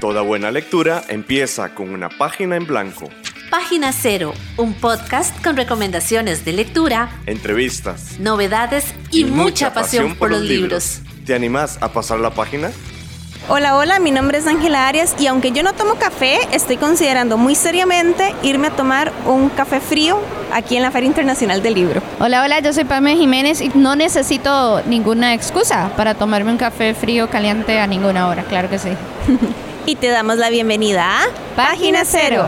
Toda buena lectura empieza con una página en blanco. Página Cero, un podcast con recomendaciones de lectura, entrevistas, novedades y, mucha, pasión, por los libros. ¿Te animás a pasar la página? Hola, hola, mi nombre es Ángela Arias y aunque yo no tomo café, estoy considerando muy seriamente irme a tomar un café frío aquí en la Feria Internacional del Libro. Hola, hola, yo soy Pame Jiménez y no necesito ninguna excusa para tomarme un café frío caliente a ninguna hora, claro que sí. y te damos la bienvenida a Página Cero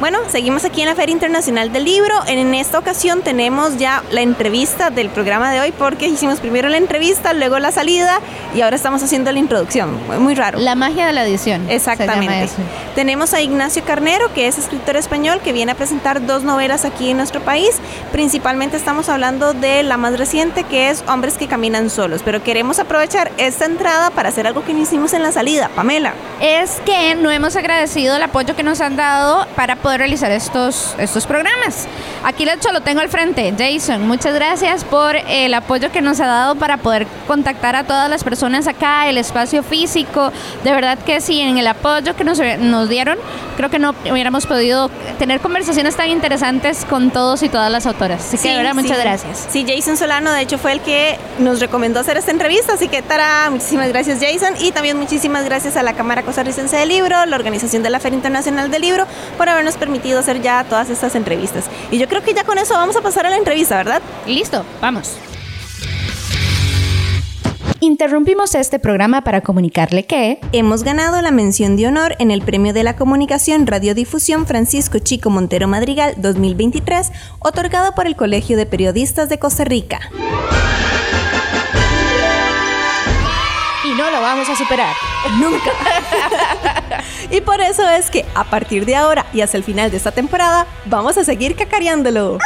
bueno, seguimos aquí en la Feria Internacional del Libro. En esta ocasión tenemos ya la entrevista del programa de hoy porque hicimos primero la entrevista, luego la salida y ahora estamos haciendo la introducción. Muy raro. La magia de la edición. Exactamente. Tenemos a Ignacio Carnero, que es escritor español, que viene a presentar dos novelas aquí en nuestro país. Principalmente estamos hablando de la más reciente, que es Hombres que caminan solos. Pero queremos aprovechar esta entrada para hacer algo que no hicimos en la salida. Pamela. Es que no hemos agradecido el apoyo que nos han dado para poder realizar estos, estos programas. Aquí de hecho lo tengo al frente. Jason, muchas gracias por el apoyo que nos ha dado para poder contactar a todas las personas acá, el espacio físico. De verdad que sí, en el apoyo que nos, nos dieron, creo que no hubiéramos podido tener conversaciones tan interesantes con todos y todas las autoras. Así que de verdad, muchas gracias. Sí, Jason Solano de hecho fue el que nos recomendó hacer esta entrevista, así que Tara, muchísimas gracias Jason y también muchísimas gracias a la Cámara Costarricense del Libro, la Organización de la Feria Internacional del Libro, por habernos permitido hacer ya todas estas entrevistas. Y yo creo que ya con eso vamos a pasar a la entrevista, ¿verdad? Listo, vamos. Interrumpimos este programa para comunicarle que hemos ganado la mención de honor en el Premio de la Comunicación Radiodifusión Francisco Chico Montero Madrigal 2023, otorgado por el Colegio de Periodistas de Costa Rica. No lo vamos a superar. Nunca. y por eso es que a partir de ahora y hasta el final de esta temporada, vamos a seguir cacareándolo.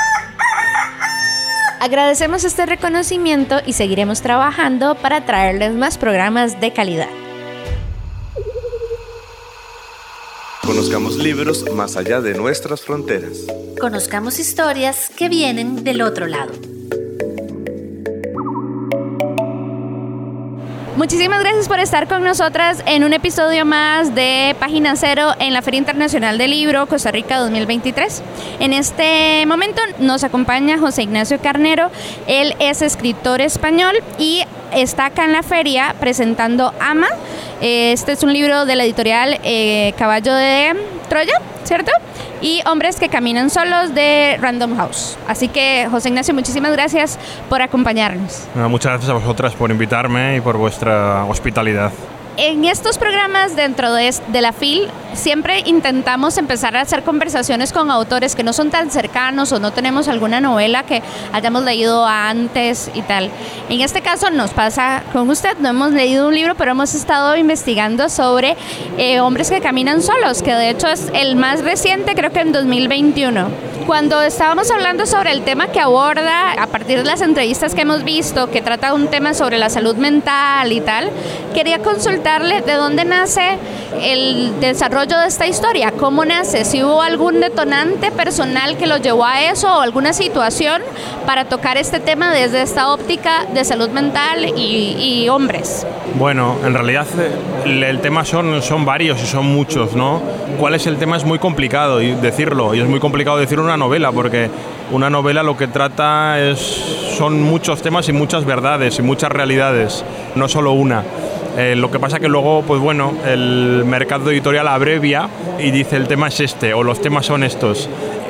Agradecemos este reconocimiento y seguiremos trabajando para traerles más programas de calidad. Conozcamos libros más allá de nuestras fronteras. Conozcamos historias que vienen del otro lado. Muchísimas gracias por estar con nosotras en un episodio más de Página Cero en la Feria Internacional del Libro Costa Rica 2023. En este momento nos acompaña José Ignacio Carnero. Él es escritor español y está acá en la feria presentando Ama. Este es un libro de la editorial eh, Caballo de Troya, ¿cierto? y Hombres que Caminan Solos de Random House. Así que, José Ignacio, muchísimas gracias por acompañarnos. Muchas gracias a vosotras por invitarme y por vuestra hospitalidad en estos programas dentro de, la FIL siempre intentamos empezar a hacer conversaciones con autores que no son tan cercanos o no tenemos alguna novela que hayamos leído antes y tal. En este caso nos pasa con usted, no hemos leído un libro, pero hemos estado investigando sobre eh, hombres que caminan solos, que de hecho es el más reciente, creo que en 2021. Cuando estábamos hablando sobre el tema que aborda, a partir de las entrevistas que hemos visto, que trata un tema sobre la salud mental y tal, quería consultarle de dónde nace el desarrollo de esta historia, cómo nace, si hubo algún detonante personal que lo llevó a eso o alguna situación para tocar este tema desde esta óptica de salud mental y, hombres. Bueno, en realidad el, tema son, son varios y son muchos, ¿no? ¿Cuál es el tema? Es muy complicado decirlo y es muy complicado decir una novela, porque una novela lo que trata es, son muchos temas y muchas verdades y muchas realidades, no solo una. Eh, lo que pasa que luego, pues bueno, el mercado editorial abrevia y dice el tema es este o los temas son estos.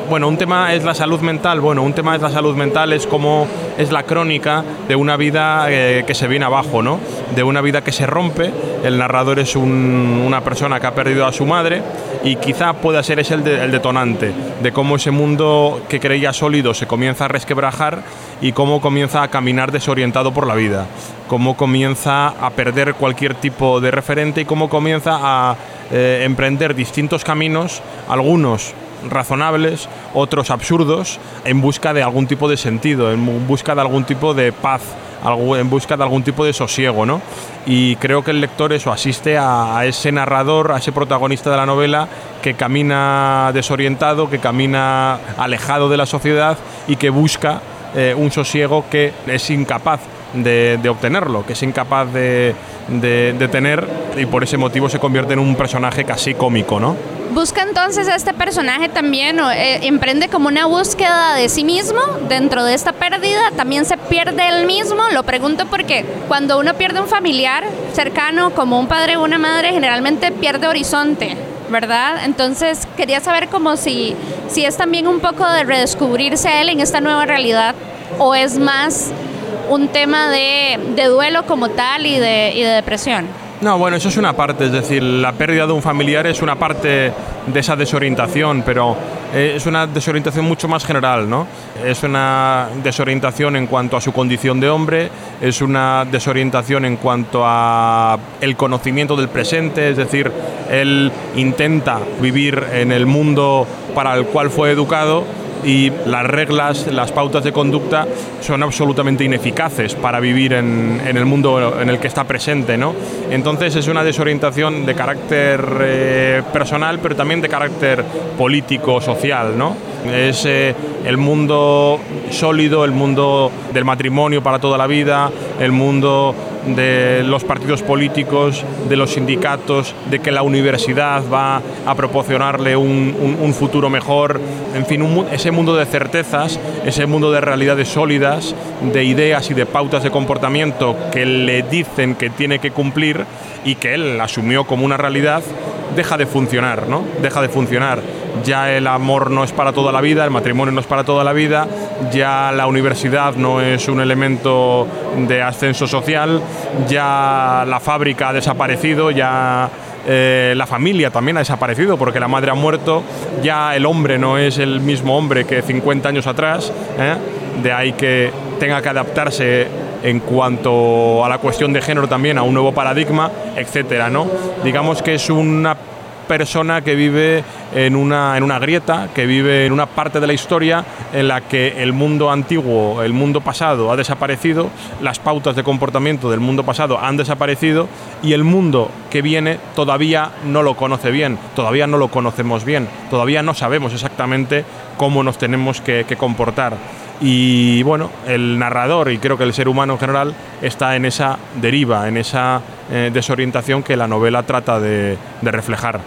Bueno, un tema es la salud mental. Bueno, un tema es la salud mental, es como es la crónica de una vida eh, que se viene abajo, ¿no? De una vida que se rompe. El narrador es una persona que ha perdido a su madre y quizá pueda ser ese el, detonante de cómo ese mundo que creía sólido se comienza a resquebrajar y cómo comienza a caminar desorientado por la vida, cómo comienza a perder cualquier tipo de referente y cómo comienza a eh, emprender distintos caminos, algunos razonables, otros absurdos, en busca de algún tipo de sentido, en busca de algún tipo de paz en busca de algún tipo de sosiego, ¿no? Y creo que el lector eso asiste a, ese narrador, a ese protagonista de la novela que camina desorientado, que camina alejado de la sociedad y que busca eh, un sosiego que es incapaz de, obtenerlo, que es incapaz de, de, tener y por ese motivo se convierte en un personaje casi cómico, ¿no? Busca entonces a este personaje también, eh, emprende como una búsqueda de sí mismo dentro de esta pérdida, también se pierde él mismo, lo pregunto porque cuando uno pierde un familiar cercano como un padre o una madre, generalmente pierde horizonte, ¿verdad? Entonces quería saber como si, si es también un poco de redescubrirse él en esta nueva realidad o es más un tema de, de duelo como tal y de, y de depresión. No, bueno, eso es una parte, es decir, la pérdida de un familiar es una parte de esa desorientación, pero eh, es una desorientación mucho más general, ¿no? Es una desorientación en cuanto a su condición de hombre, es una desorientación en cuanto a el conocimiento del presente, es decir, él intenta vivir en el mundo para el cual fue educado y las reglas, las pautas de conducta son absolutamente ineficaces para vivir en, el mundo en el que está presente. ¿no? Entonces es una desorientación de carácter eh, personal, pero también de carácter político, social. ¿no? Es eh, el mundo sólido, el mundo del matrimonio para toda la vida, el mundo de los partidos políticos, de los sindicatos, de que la universidad va a proporcionarle un, futuro mejor, en fin, ese mundo de certezas, ese mundo de realidades sólidas, de ideas y de pautas de comportamiento que le dicen que tiene que cumplir y que él asumió como una realidad, deja de funcionar, ¿no? Deja de funcionar. Ya el amor no es para toda la vida, el matrimonio no es para toda la vida, ya la universidad no es un elemento de ascenso social, ya la fábrica ha desaparecido, ya eh, la familia también ha desaparecido porque la madre ha muerto, ya el hombre no es el mismo hombre que 50 años atrás, ¿eh? de ahí que tenga que adaptarse en cuanto a la cuestión de género también a un nuevo paradigma, etcétera, ¿no? Digamos que es una persona que vive en una, en una grieta, que vive en una parte de la historia en la que el mundo antiguo, el mundo pasado ha desaparecido, las pautas de comportamiento del mundo pasado han desaparecido y el mundo que viene todavía no lo conoce bien, todavía no lo conocemos bien, todavía no sabemos exactamente cómo nos tenemos que, que comportar. Y bueno, el narrador y creo que el ser humano en general está en esa deriva, en esa eh, desorientación que la novela trata de, reflejar.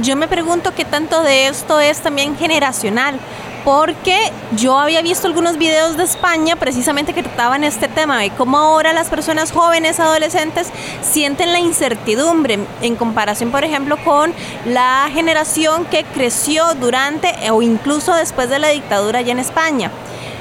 Yo me pregunto qué tanto de esto es también generacional, porque yo había visto algunos videos de España precisamente que trataban este tema de cómo ahora las personas jóvenes, adolescentes, sienten la incertidumbre en comparación, por ejemplo, con la generación que creció durante o incluso después de la dictadura allá en España.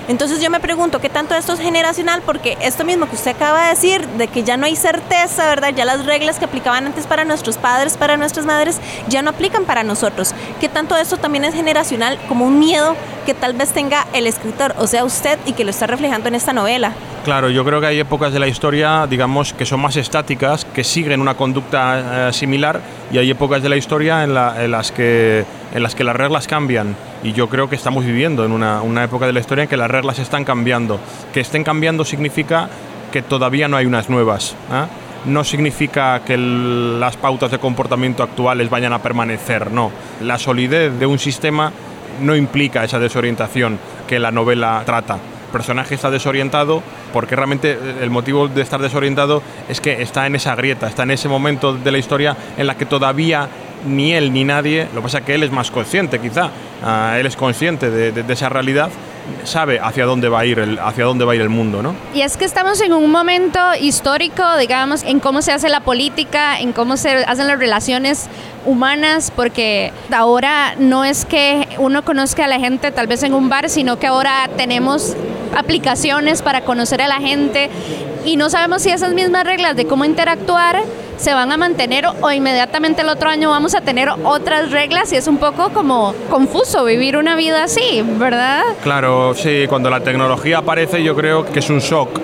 Entonces yo me pregunto qué tanto esto es generacional, porque esto mismo que usted acaba de decir, de que ya no hay certeza, ¿verdad? Ya las reglas que aplicaban antes para nuestros padres, para nuestras madres, ya no aplican para nosotros. ¿Qué tanto esto también es generacional como un miedo que tal vez tenga el escritor, o sea, usted, y que lo está reflejando en esta novela? Claro, yo creo que hay épocas de la historia, digamos, que son más estáticas, que siguen una conducta eh, similar, y hay épocas de la historia en, la, en, las que, en las que las reglas cambian. Y yo creo que estamos viviendo en una, una época de la historia en que las reglas están cambiando. Que estén cambiando significa que todavía no hay unas nuevas. ¿eh? no significa que las pautas de comportamiento actuales vayan a permanecer, no. La solidez de un sistema no implica esa desorientación que la novela trata. El personaje está desorientado porque realmente el motivo de estar desorientado es que está en esa grieta, está en ese momento de la historia en la que todavía ni él ni nadie, lo que pasa es que él es más consciente quizá, uh, él es consciente de esa realidad, sabe hacia dónde va a ir el, hacia dónde va a ir el mundo, ¿no? Y es que estamos en un momento histórico, digamos, en cómo se hace la política, en cómo se hacen las relaciones humanas, porque ahora no es que uno conozca a la gente tal vez en un bar, sino que ahora tenemos aplicaciones para conocer a la gente y no sabemos si esas mismas reglas de cómo interactuar se van a mantener o inmediatamente el otro año vamos a tener otras reglas y es un poco como confuso vivir una vida así, ¿verdad? Claro, sí, cuando la tecnología aparece yo creo que es un shock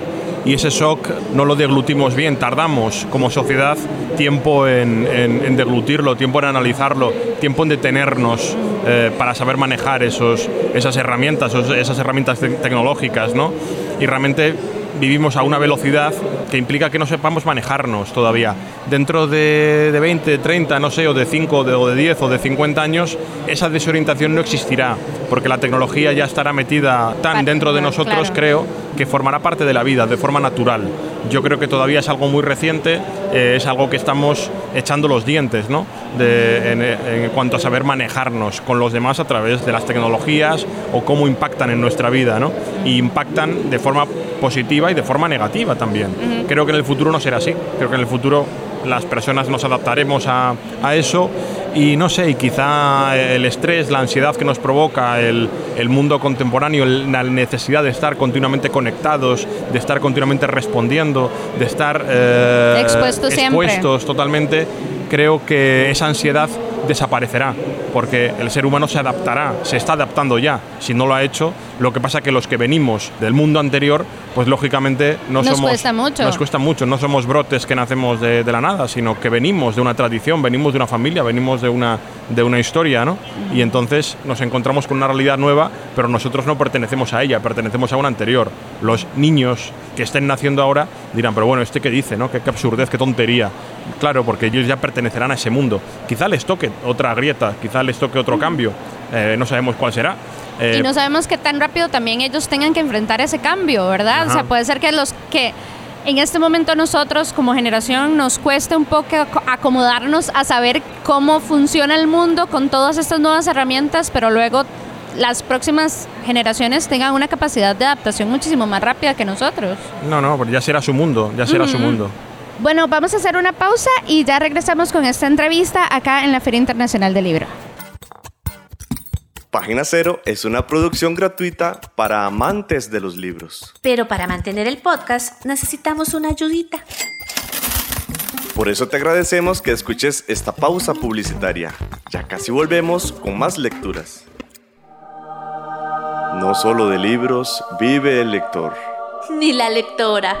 y ese shock no lo deglutimos bien, tardamos como sociedad tiempo en, en, deglutirlo, tiempo en analizarlo, tiempo en detenernos eh, para saber manejar esos, esas herramientas, esas herramientas te tecnológicas, ¿no? Y realmente vivimos a una velocidad que implica que no sepamos manejarnos todavía. Dentro de, de 20, 30, no sé, o de 5, de, o de 10 o de 50 años, esa desorientación no existirá, porque la tecnología ya estará metida tan dentro de nosotros, creo, que formará parte de la vida de forma natural. Yo creo que todavía es algo muy reciente, eh, es algo que estamos echando los dientes, ¿no? De, en, en, cuanto a saber manejarnos con los demás a través de las tecnologías o cómo impactan en nuestra vida, ¿no? Y impactan de forma positiva y de forma negativa también. Uh -huh. Creo que en el futuro no será así. Creo que en el futuro las personas nos adaptaremos a, a eso y no sé, y quizá el estrés, la ansiedad que nos provoca el, el mundo contemporáneo, la necesidad de estar continuamente conectados, de estar continuamente respondiendo, de estar eh, expuestos, expuestos totalmente, creo que esa ansiedad desaparecerá, porque el ser humano se adaptará, se está adaptando ya, si no lo ha hecho, lo que pasa que los que venimos del mundo anterior, pues lógicamente no nos somos... Cuesta mucho. Nos cuesta mucho, no somos brotes que nacemos de, de, la nada, sino que venimos de una tradición, venimos de una familia, venimos de una, de una historia, ¿no? Y entonces nos encontramos con una realidad nueva, pero nosotros no pertenecemos a ella, pertenecemos a una anterior. Los niños que estén naciendo ahora dirán, pero bueno, ¿este qué dice, no? Qué, qué absurdez, qué tontería. Claro, porque ellos ya pertenecerán a ese mundo. Quizá les toque otra grieta, quizá les toque otro cambio, eh, no sabemos cuál será. Eh, y no sabemos qué tan rápido también ellos tengan que enfrentar ese cambio, ¿verdad? Ajá. O sea, puede ser que los que en este momento nosotros como generación nos cueste un poco acomodarnos a saber cómo funciona el mundo con todas estas nuevas herramientas, pero luego las próximas generaciones tengan una capacidad de adaptación muchísimo más rápida que nosotros. No, no, ya será su mundo, ya será su mundo. Bueno, vamos a hacer una pausa y ya regresamos con esta entrevista acá en la Feria Internacional del Libro. Página Cero es una producción gratuita para amantes de los libros. Pero para mantener el podcast necesitamos una ayudita. Por eso te agradecemos que escuches esta pausa publicitaria. Ya casi volvemos con más lecturas. No solo de libros vive el lector. Ni la lectora.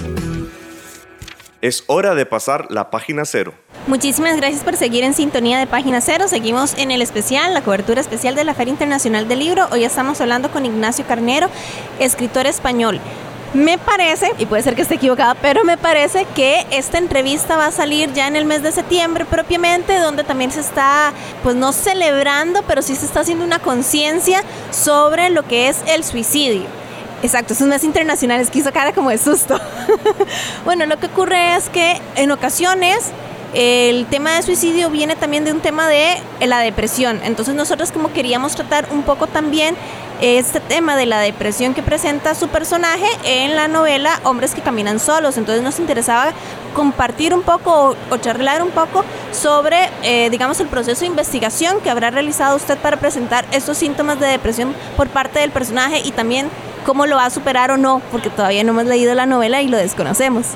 Es hora de pasar la página cero. Muchísimas gracias por seguir en sintonía de Página Cero. Seguimos en el especial, la cobertura especial de la Feria Internacional del Libro. Hoy estamos hablando con Ignacio Carnero, escritor español. Me parece, y puede ser que esté equivocada, pero me parece que esta entrevista va a salir ya en el mes de septiembre propiamente, donde también se está, pues no celebrando, pero sí se está haciendo una conciencia sobre lo que es el suicidio. Exacto, es un mes internacional, es que hizo cara como de susto. bueno, lo que ocurre es que en ocasiones el tema de suicidio viene también de un tema de la depresión. Entonces nosotros como queríamos tratar un poco también este tema de la depresión que presenta su personaje en la novela Hombres que caminan solos. Entonces nos interesaba compartir un poco o, o charlar un poco sobre, eh, digamos, el proceso de investigación que habrá realizado usted para presentar estos síntomas de depresión por parte del personaje y también cómo lo va a superar o no, porque todavía no hemos leído la novela y lo desconocemos.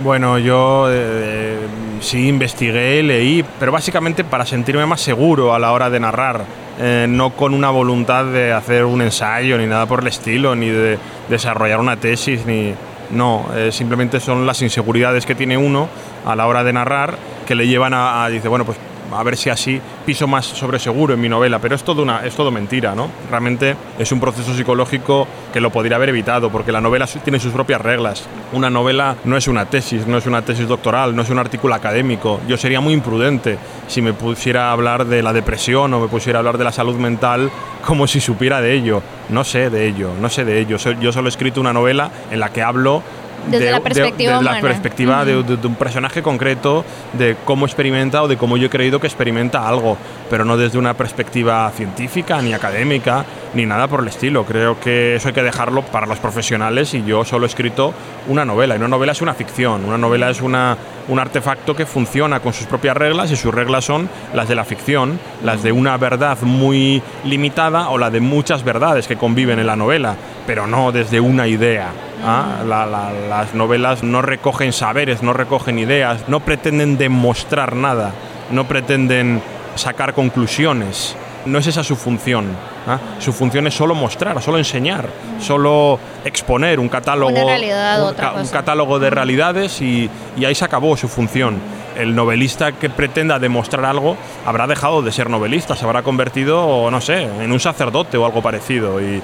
Bueno, yo eh, sí investigué, leí, pero básicamente para sentirme más seguro a la hora de narrar, eh, no con una voluntad de hacer un ensayo ni nada por el estilo, ni de desarrollar una tesis, ni no, eh, simplemente son las inseguridades que tiene uno a la hora de narrar que le llevan a, a dice, bueno, pues a ver si así piso más sobre seguro en mi novela, pero es todo, una, es todo mentira, ¿no? Realmente es un proceso psicológico que lo podría haber evitado, porque la novela tiene sus propias reglas. Una novela no es una tesis, no es una tesis doctoral, no es un artículo académico. Yo sería muy imprudente si me pusiera a hablar de la depresión o me pusiera a hablar de la salud mental como si supiera de ello. No sé de ello, no sé de ello. Yo solo he escrito una novela en la que hablo desde de, la perspectiva, de, de la perspectiva uh -huh. de, de, un personaje concreto, de cómo experimenta o de cómo yo he creído que experimenta algo, pero no desde una perspectiva científica, ni académica, ni nada por el estilo. Creo que eso hay que dejarlo para los profesionales y yo solo he escrito una novela, y una novela es una ficción, una novela es una, un artefacto que funciona con sus propias reglas y sus reglas son las de la ficción, las de una verdad muy limitada o la de muchas verdades que conviven en la novela, pero no desde una idea. ¿Ah? las novelas no recogen saberes, no recogen ideas, no pretenden demostrar nada, no pretenden sacar conclusiones. No es esa su función. ¿ah? Su función es solo mostrar, solo enseñar, solo exponer un catálogo, un, catálogo de realidades y, ahí se acabó su función. El novelista que pretenda demostrar algo habrá dejado de ser novelista, se habrá convertido, no sé, en un sacerdote o algo parecido. Y,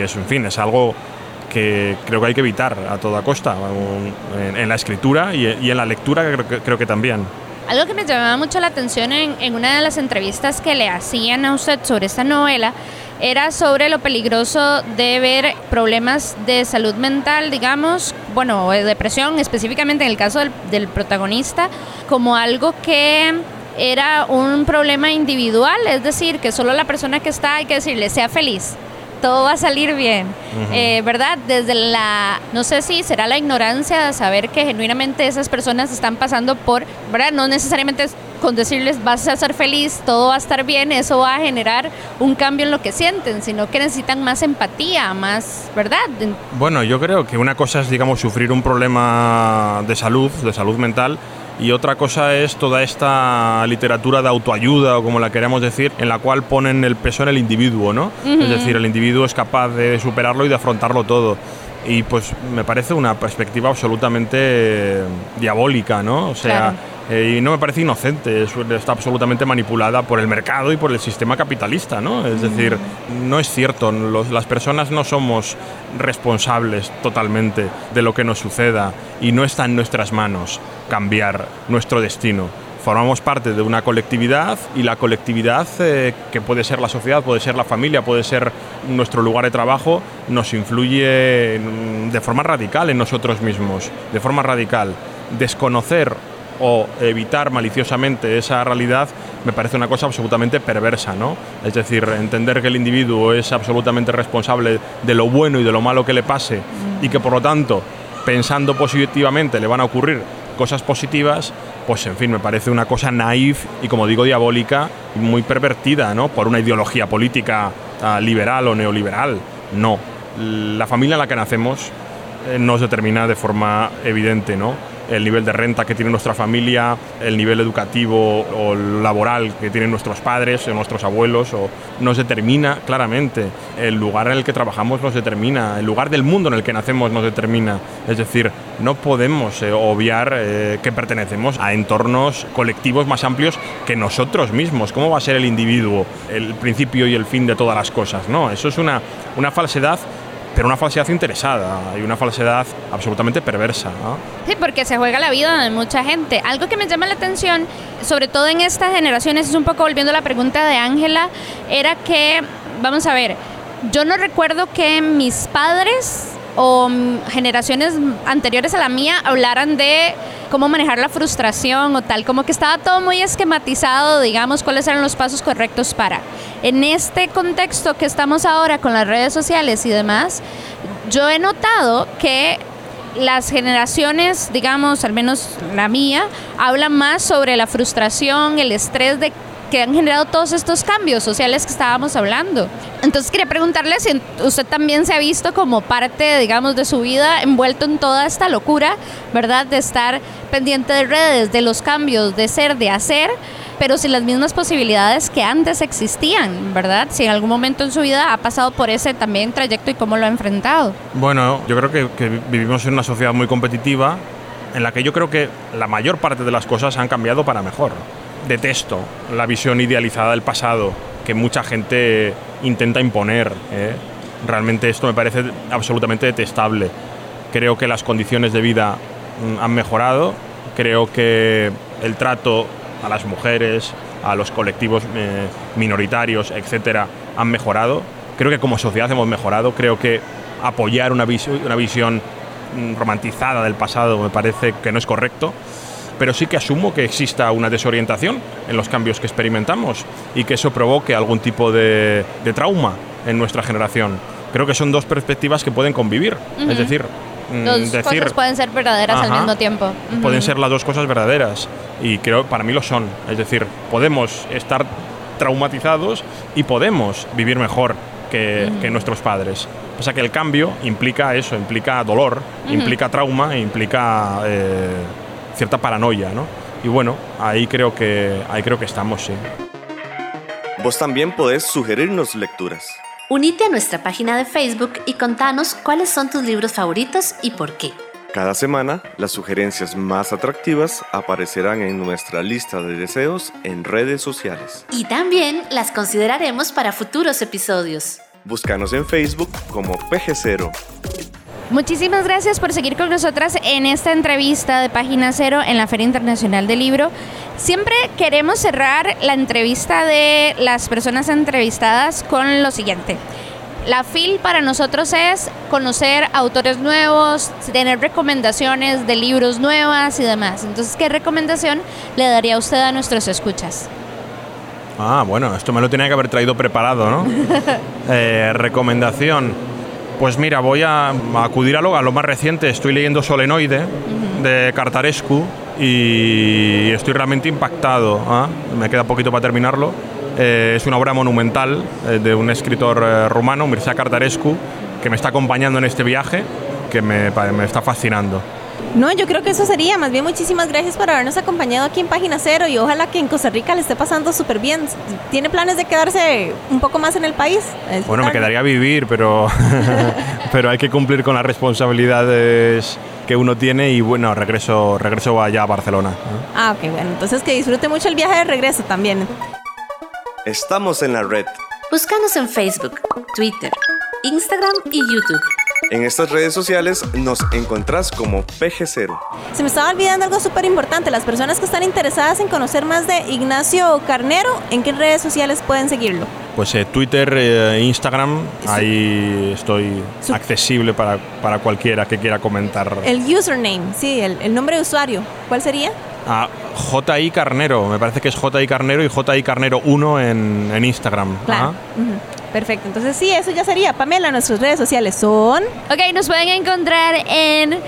eso, en fin, es algo que creo que hay que evitar a toda costa, en, la escritura y, en la lectura creo que también. Algo que me llamaba mucho la atención en, una de las entrevistas que le hacían a usted sobre esta novela era sobre lo peligroso de ver problemas de salud mental, digamos, bueno, de depresión, específicamente en el caso del, del protagonista, como algo que era un problema individual, es decir, que solo la persona que está, hay que decirle, sea feliz, todo va a salir bien, eh, ¿verdad? Desde la, no sé si será la ignorancia de saber que genuinamente esas personas están pasando por, ¿verdad? No necesariamente con decirles vas a ser feliz, todo va a estar bien, eso va a generar un cambio en lo que sienten, sino que necesitan más empatía, más, ¿verdad? Bueno, yo creo que una cosa es, digamos, sufrir un problema de salud, de salud mental, y otra cosa es toda esta literatura de autoayuda o como la queremos decir, en la cual ponen el peso en el individuo, ¿no? Es decir, el individuo es capaz de superarlo y de afrontarlo todo. Y pues me parece una perspectiva absolutamente diabólica, ¿no? O sea, eh, y no me parece inocente, está absolutamente manipulada por el mercado y por el sistema capitalista, ¿no? Es decir, no es cierto, las personas no somos responsables totalmente de lo que nos suceda y no está en nuestras manos cambiar nuestro destino. Formamos parte de una colectividad y la colectividad, eh, que puede ser la sociedad, puede ser la familia, puede ser nuestro lugar de trabajo, nos influye de forma radical en nosotros mismos, de forma radical. Desconocer o evitar maliciosamente esa realidad me parece una cosa absolutamente perversa, ¿no? Es decir, entender que el individuo es absolutamente responsable de lo bueno y de lo malo que le pase y que por lo tanto, pensando positivamente, le van a ocurrir cosas positivas, pues en fin, me parece una cosa naif y como digo diabólica muy pervertida, ¿no? Por una ideología política ah, liberal o neoliberal. No, la familia en la que nacemos eh, nos determina de forma evidente, ¿no? El nivel de renta que tiene nuestra familia, el nivel educativo o laboral que tienen nuestros padres o nuestros abuelos, o nos determina claramente. El lugar en el que trabajamos nos determina, el lugar del mundo en el que nacemos nos determina. Es decir, no podemos eh, obviar eh, que pertenecemos a entornos colectivos más amplios que nosotros mismos. ¿Cómo va a ser el individuo el principio y el fin de todas las cosas? No, eso es una, una falsedad pero una falsedad interesada y una falsedad absolutamente perversa. Sí, porque se juega la vida de mucha gente. Algo que me llama la atención, sobre todo en estas generaciones, es un poco volviendo a la pregunta de Ángela, era que, vamos a ver, yo no recuerdo que mis padres o generaciones anteriores a la mía hablaran de cómo manejar la frustración o tal, como que estaba todo muy esquematizado, digamos, cuáles eran los pasos correctos para. En este contexto que estamos ahora con las redes sociales y demás, yo he notado que las generaciones, digamos, al menos la mía, hablan más sobre la frustración, el estrés de que han generado todos estos cambios sociales que estábamos hablando. Entonces quería preguntarle si usted también se ha visto como parte, digamos, de su vida envuelto en toda esta locura, ¿verdad? De estar pendiente de redes, de los cambios, de ser, de hacer, pero sin las mismas posibilidades que antes existían, ¿verdad? Si en algún momento en su vida ha pasado por ese también trayecto y cómo lo ha enfrentado. Bueno, yo creo que, que vivimos en una sociedad muy competitiva en la que yo creo que la mayor parte de las cosas han cambiado para mejor detesto la visión idealizada del pasado que mucha gente intenta imponer. ¿eh? Realmente esto me parece absolutamente detestable. Creo que las condiciones de vida mm, han mejorado, creo que el trato a las mujeres, a los colectivos eh, minoritarios, etcétera, han mejorado. Creo que como sociedad hemos mejorado. Creo que apoyar una, una visión mm, romantizada del pasado me parece que no es correcto pero sí que asumo que exista una desorientación en los cambios que experimentamos y que eso provoque algún tipo de, trauma en nuestra generación. Creo que son dos perspectivas que pueden convivir. Es decir, mm, Dos decir... cosas pueden ser verdaderas al Ajá. mismo tiempo. Pueden Ujú. ser las dos cosas verdaderas y creo para mí lo son. Es decir, podemos estar traumatizados y podemos vivir mejor que, que nuestros padres. O sea que el cambio implica eso, implica dolor, implica trauma implica eh, cierta paranoia, ¿no? Y bueno, ahí creo que ahí creo que estamos, sí. Vos también podés sugerirnos lecturas. Unite a nuestra página de Facebook y contanos cuáles son tus libros favoritos y por qué. Cada semana, las sugerencias más atractivas aparecerán en nuestra lista de deseos en redes sociales. Y también las consideraremos para futuros episodios. Búscanos en Facebook como PG0. Muchísimas gracias por seguir con nosotras en esta entrevista de Página Cero en la Feria Internacional del Libro. Siempre queremos cerrar la entrevista de las personas entrevistadas con lo siguiente. La FIL para nosotros es conocer autores nuevos, tener recomendaciones de libros nuevas y demás. Entonces, ¿qué recomendación le daría usted a nuestros escuchas? Ah, bueno, esto me lo tenía que haber traído preparado, ¿no? Eh, recomendación. Pues mira, voy a, acudir a lo, a lo más reciente. Estoy leyendo Solenoide de Cartarescu y estoy realmente impactado. ¿ah? Me queda poquito para terminarlo. Eh, es una obra monumental eh, de un escritor eh, rumano, Mircea Cartarescu, que me está acompañando en este viaje, que me está fascinando. No, yo creo que eso sería. Más bien, muchísimas gracias por habernos acompañado aquí en Página Cero y ojalá que en Costa Rica le esté pasando súper bien. ¿Tiene planes de quedarse un poco más en el país? Bueno, me quedaría a vivir, pero, pero hay que cumplir con las responsabilidades que uno tiene y bueno, regreso, regreso allá a Barcelona. Ah, ok, bueno. Entonces que disfrute mucho el viaje de regreso también. Estamos en la red. Búscanos en Facebook, Twitter, Instagram y YouTube. En estas redes sociales nos encontrás como PG0. Se me estaba olvidando algo súper importante. Las personas que están interesadas en conocer más de Ignacio Carnero, ¿en qué redes sociales pueden seguirlo? Pues eh, Twitter, eh, Instagram, ahí estoy Su- accesible para, para cualquiera que quiera comentar. El username, sí, el, el nombre de usuario. ¿Cuál sería? Ah, JI Carnero, me parece que es JI Carnero y JI Carnero 1 en, en Instagram. Claro. Ajá. Ujú. Perfecto. Entonces sí, eso ya sería. Pamela, nuestras redes sociales son... Ok, nos pueden encontrar en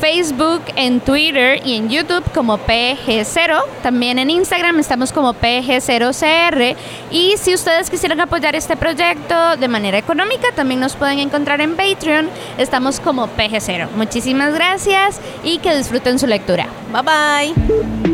Facebook, en Twitter y en YouTube como PG0. También en Instagram estamos como PG0CR. Y si ustedes quisieran apoyar este proyecto de manera económica, también nos pueden encontrar en Patreon. Estamos como PG0. Muchísimas gracias y que disfruten su lectura. Bye bye.